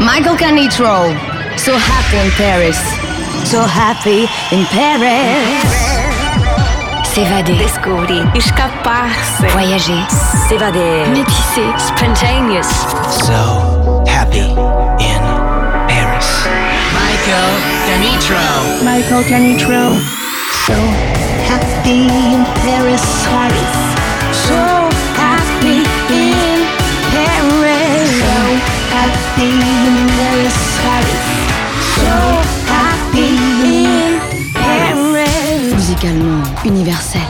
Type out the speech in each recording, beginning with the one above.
Michael can. So happy in Paris. So happy in Paris. S'évader. Descobrir. Escaparse. Voyager. S'évader. Métisser. Spontaneous. So happy in Paris. Michael Canitrot. Michael Canitrot. So happy in Paris. Paris. Musicalement universel.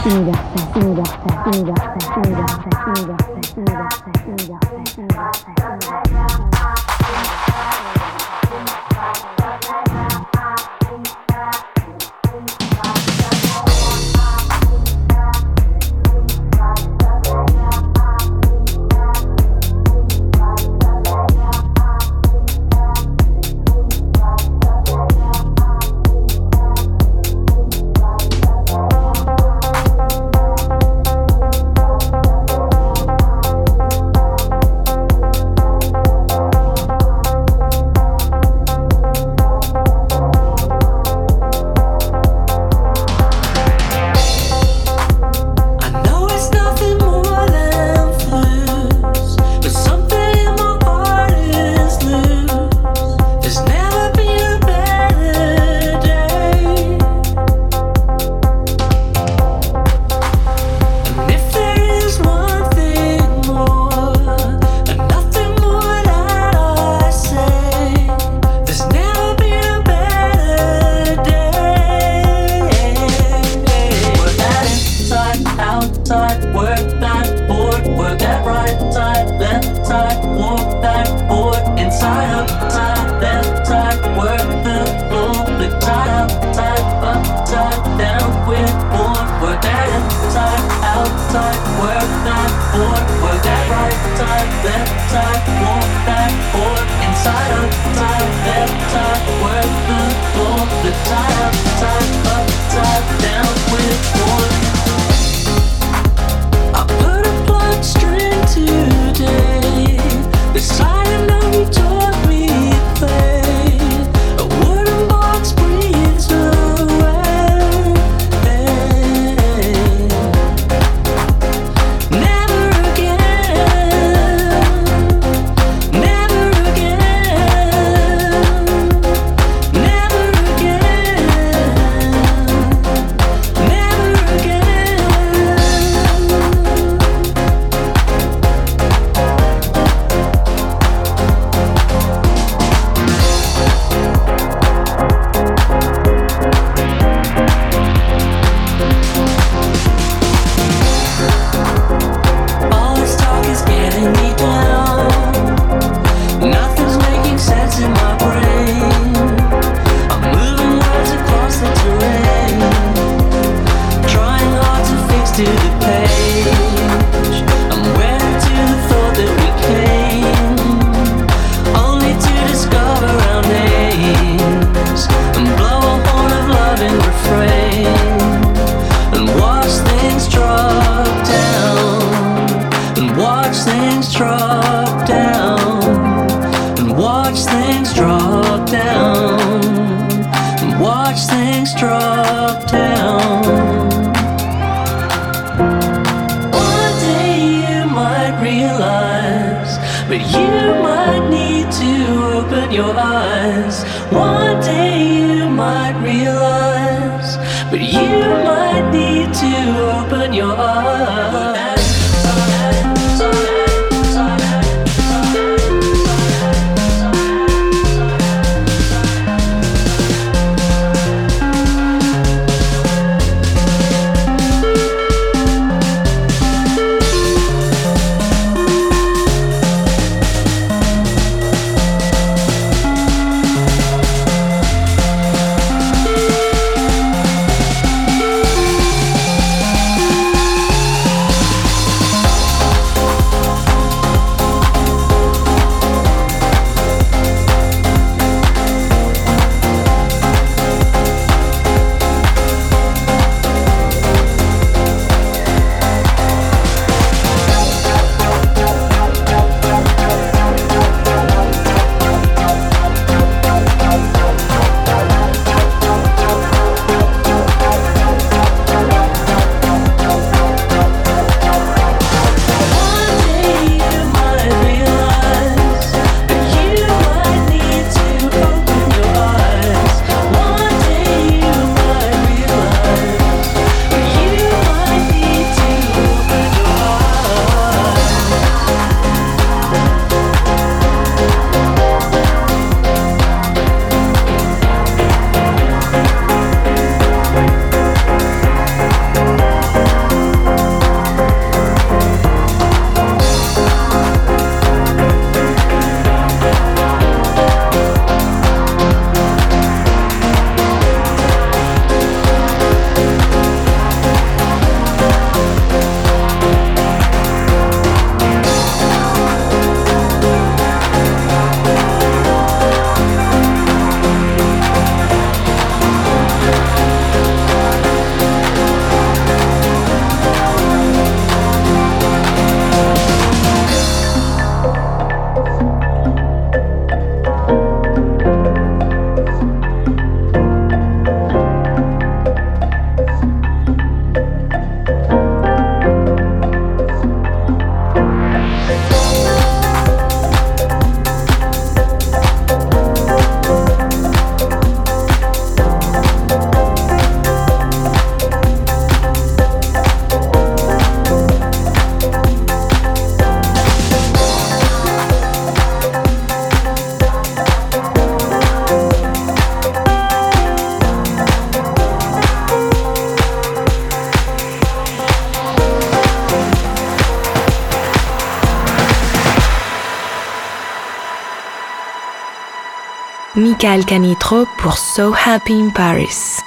Michael Canitro pour So Happy in Paris.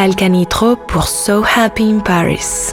Michael Canitro pour So Happy in Paris.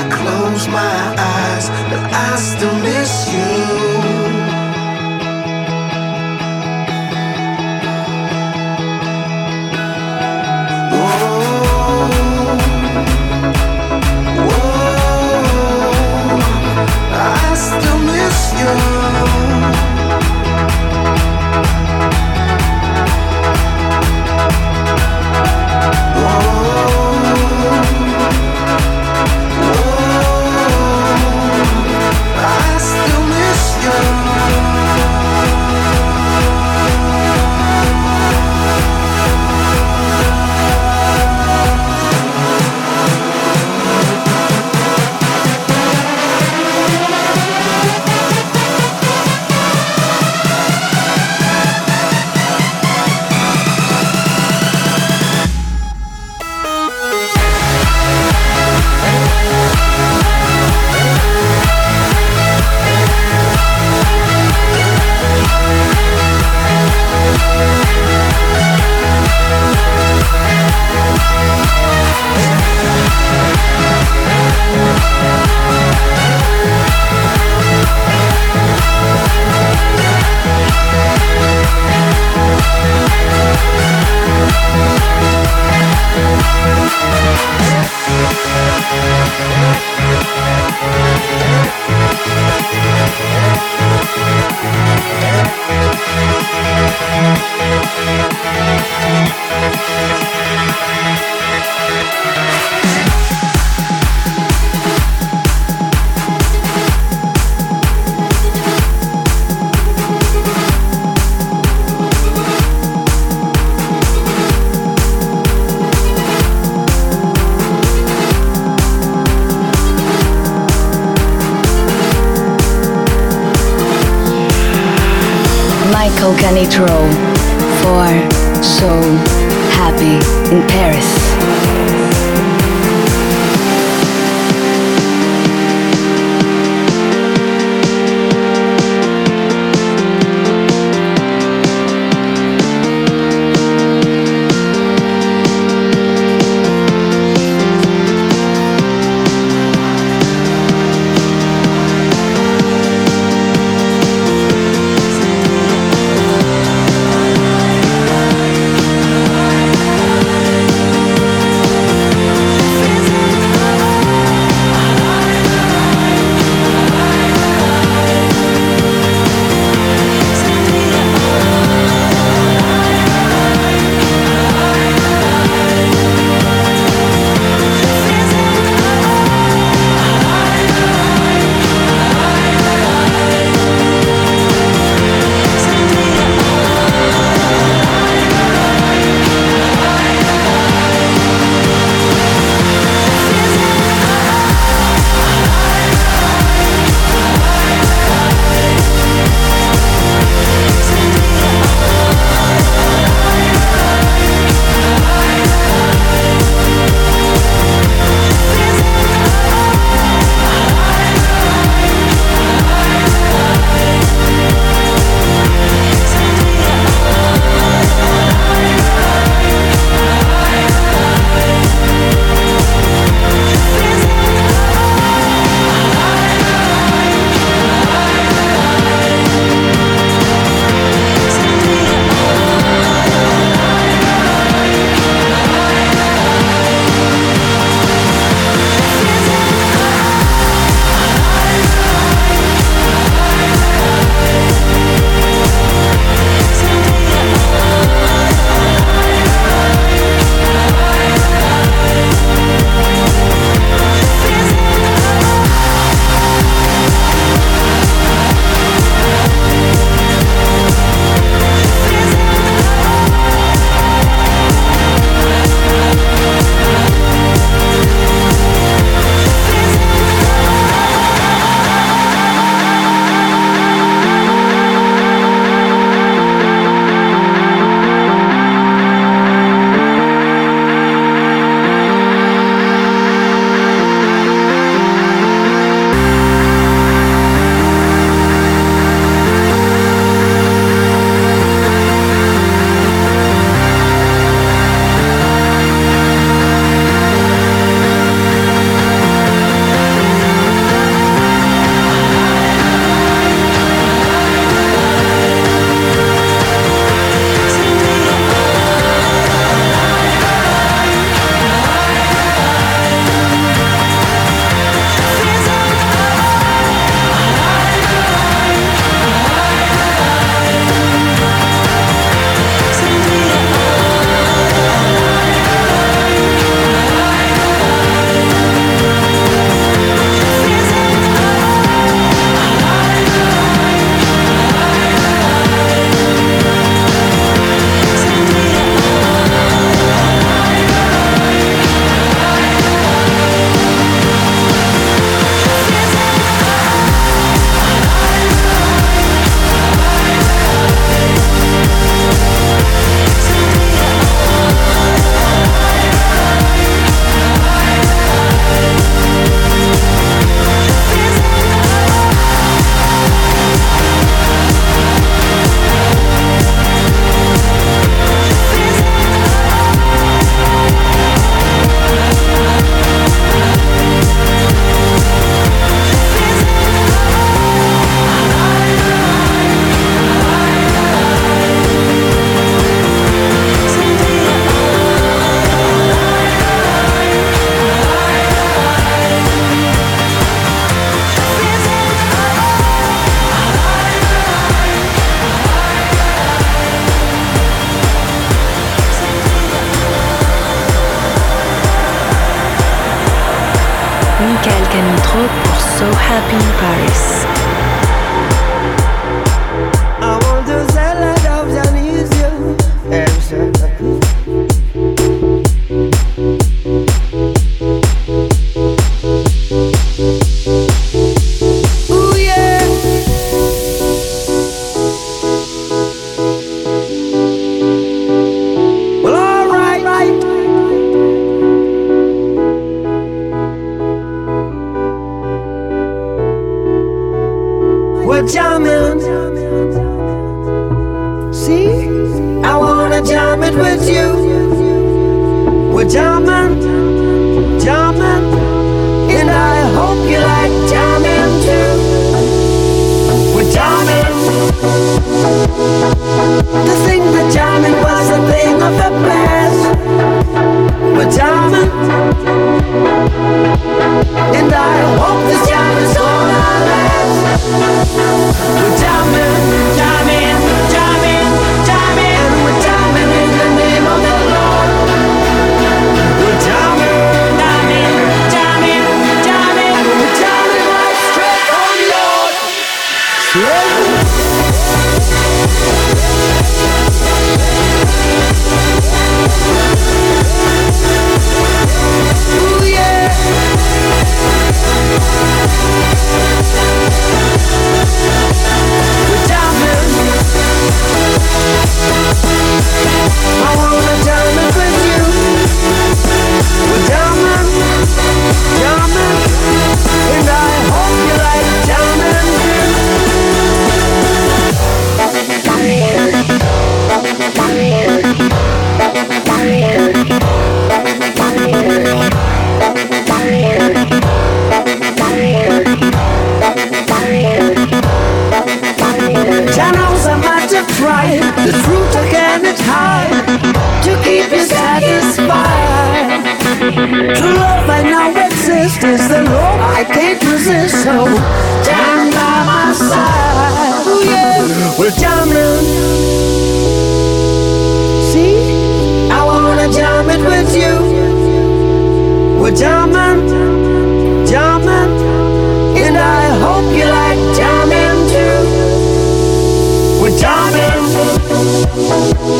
I close my eyes, but I still Michael Canitrot for So Happy in Paris.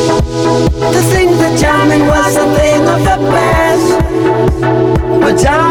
The thing that jamming was a thing of the past. But I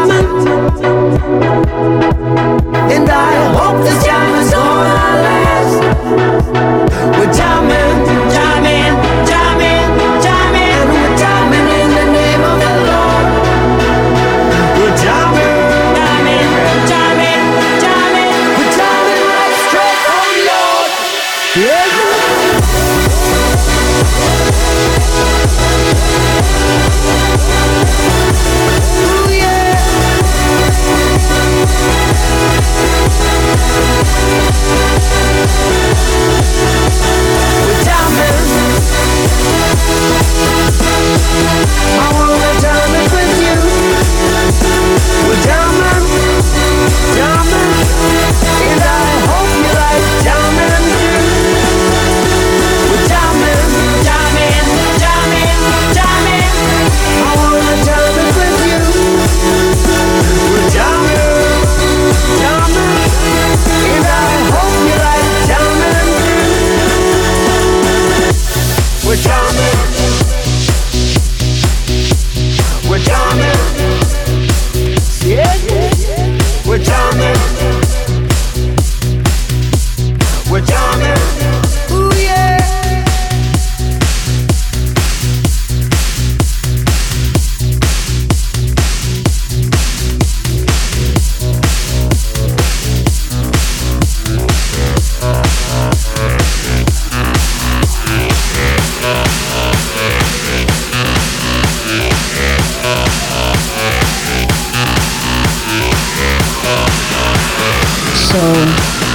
so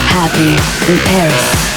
happy in Paris.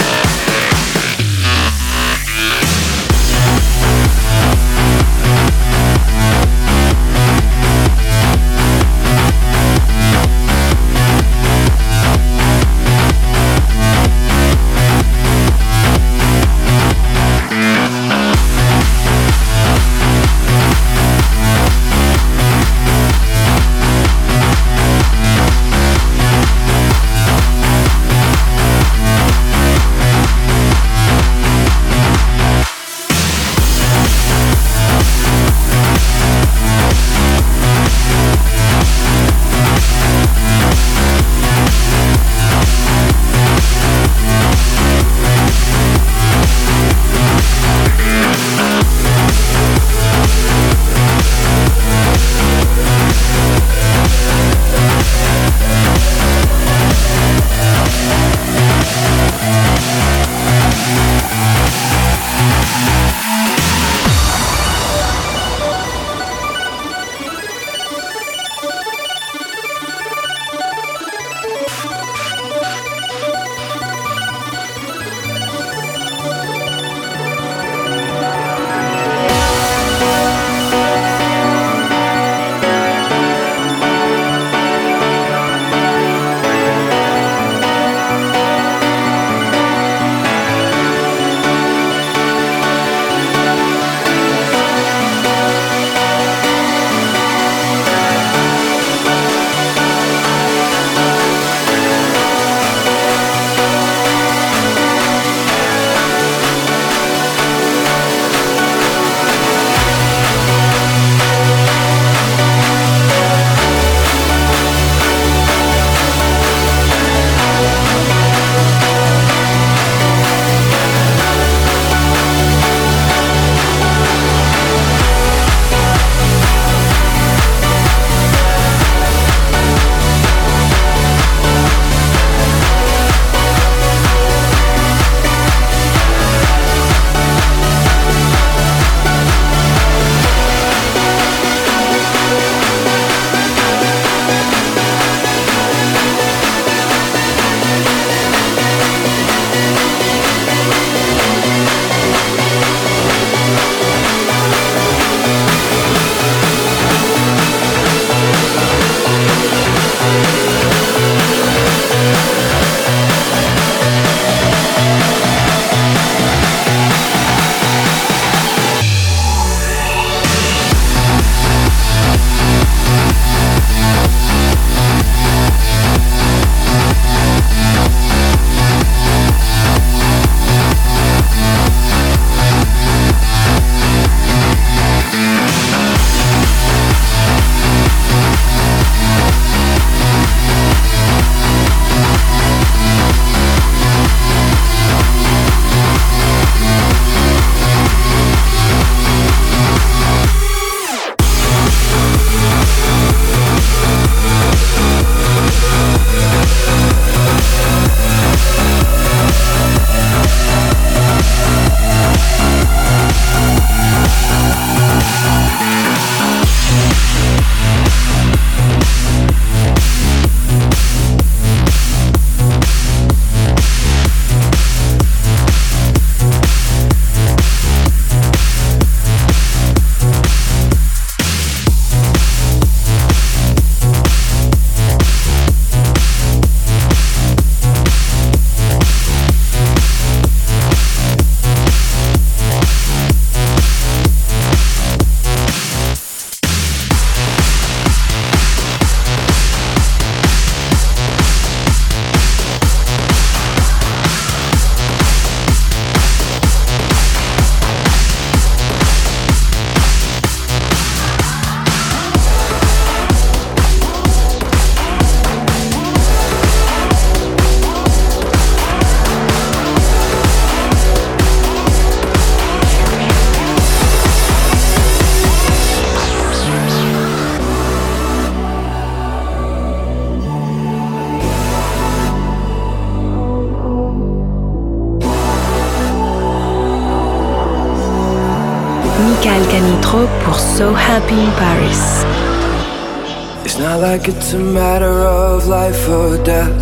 It's a matter of life or death.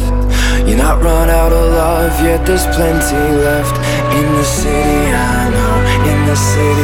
You're not run out of love, yet there's plenty left in the city I know, in the city.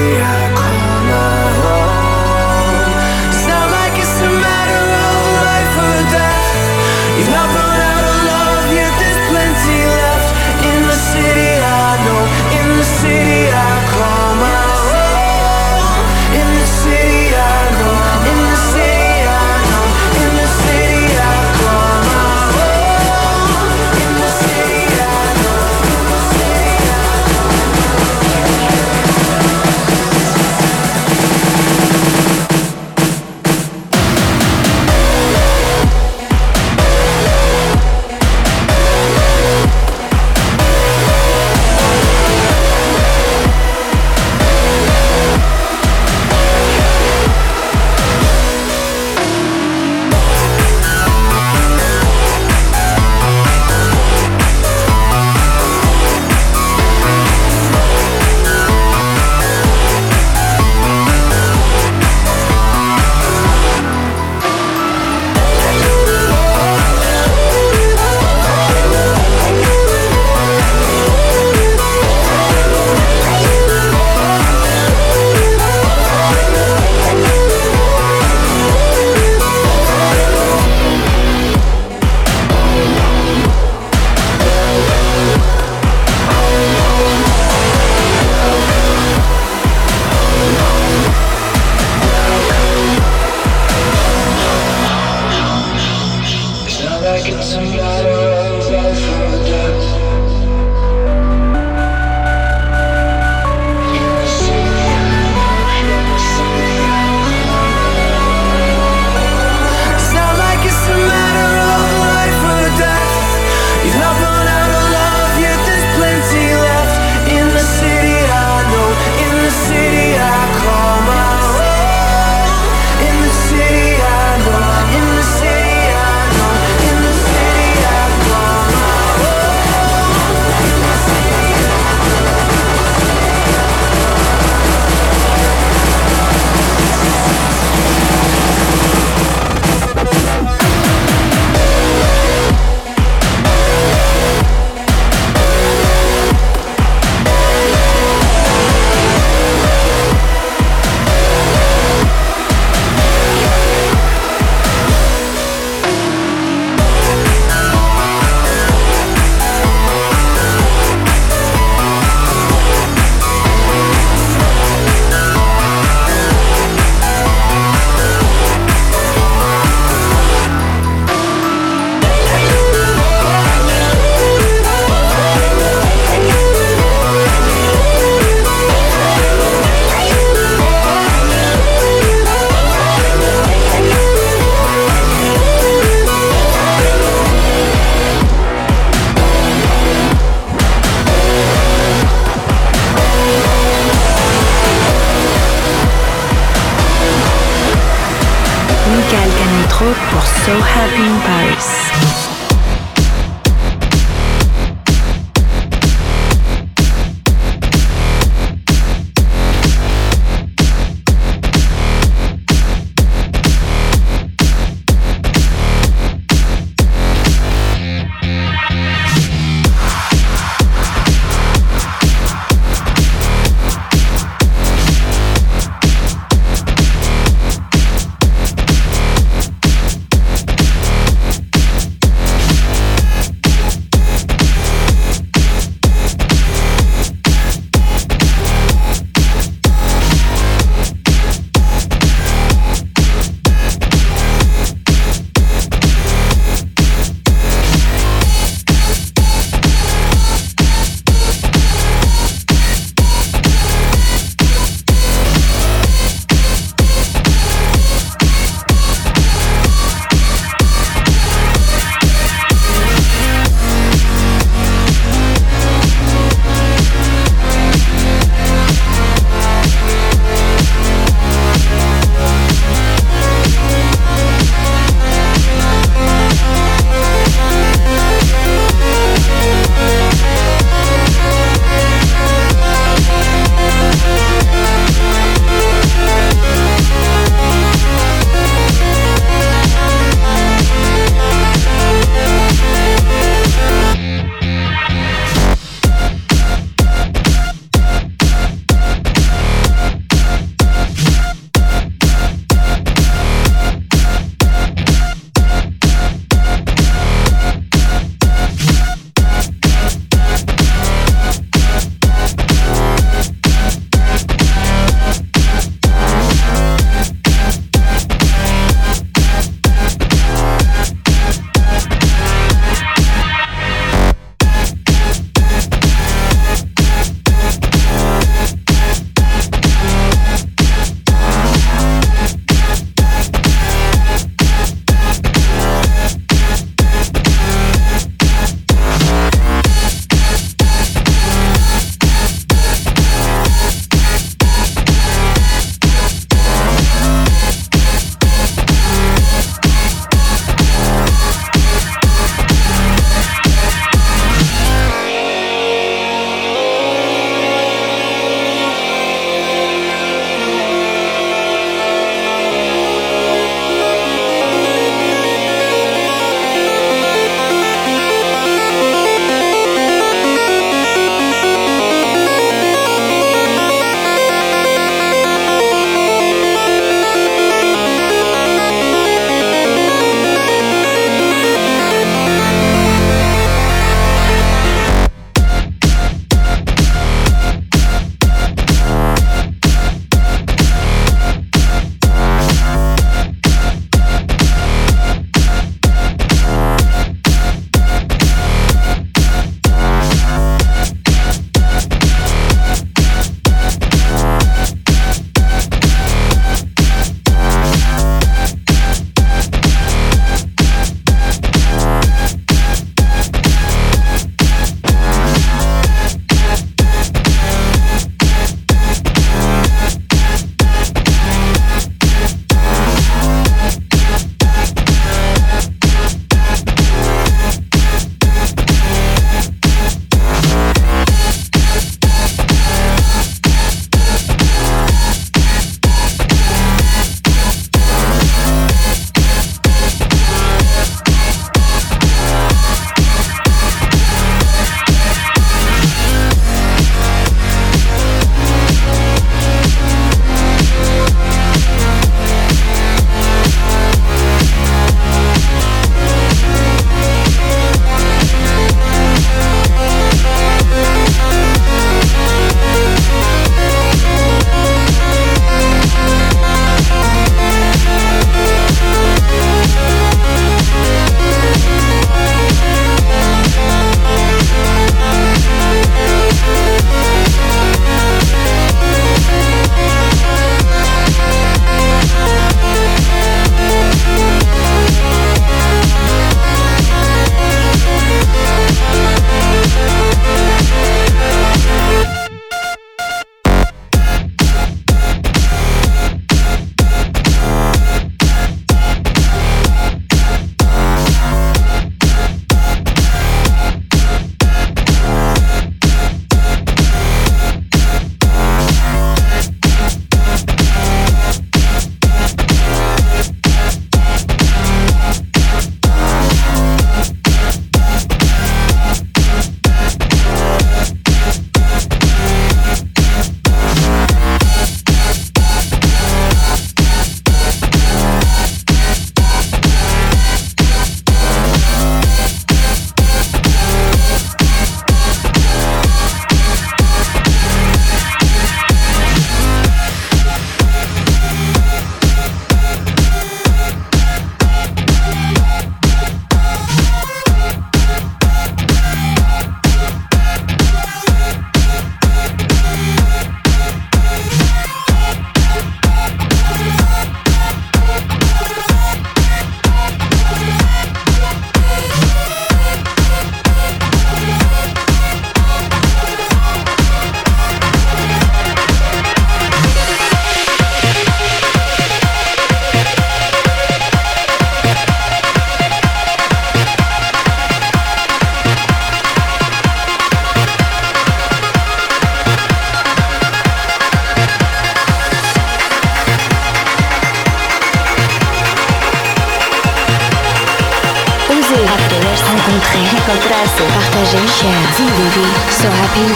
13. Partagez, share, divulguer. So Happy in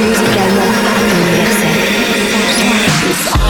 musicalement universel.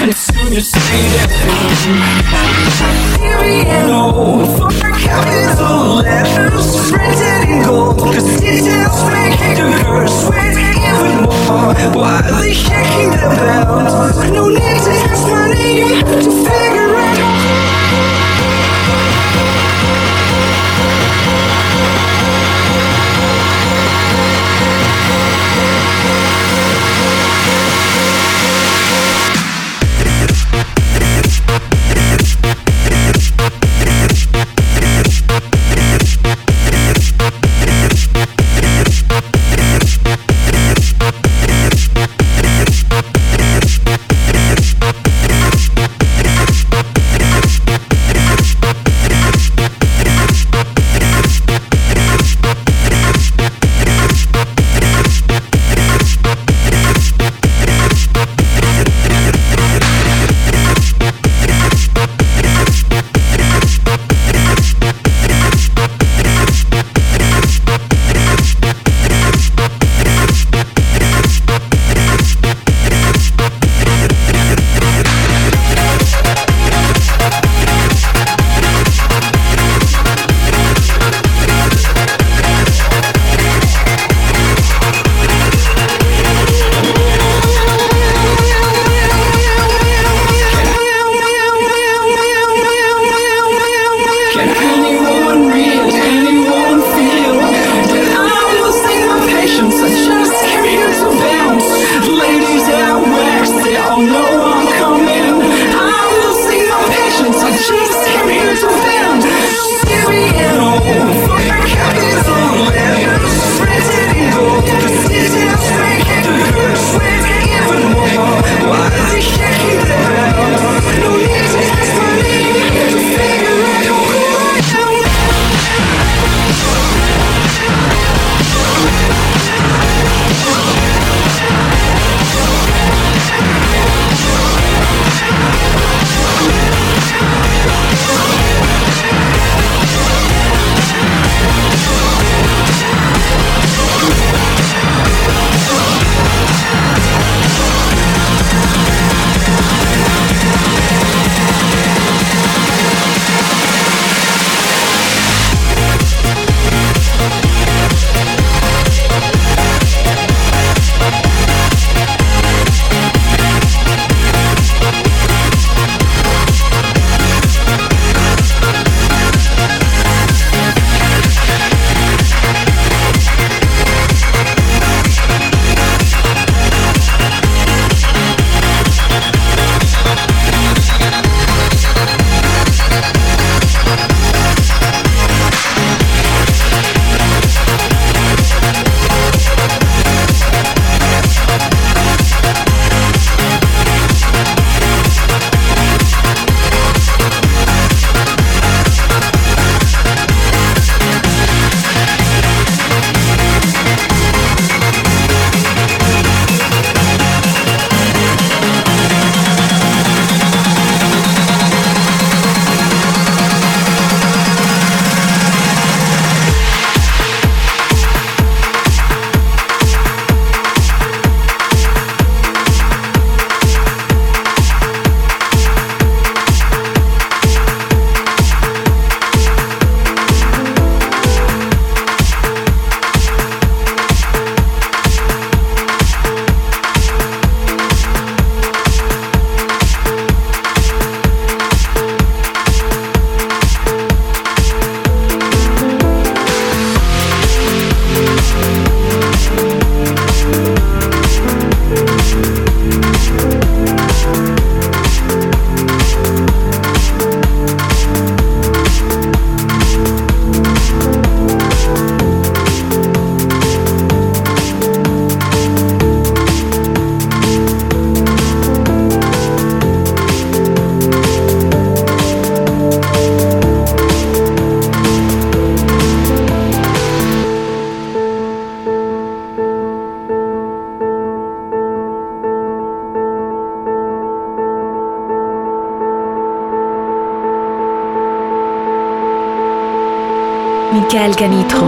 and soon you say that No, for capital letters printed in gold Cause details make the curse sweat even more Why they shaking their belt? No need to ask my name to figure it out Michael Canitrot.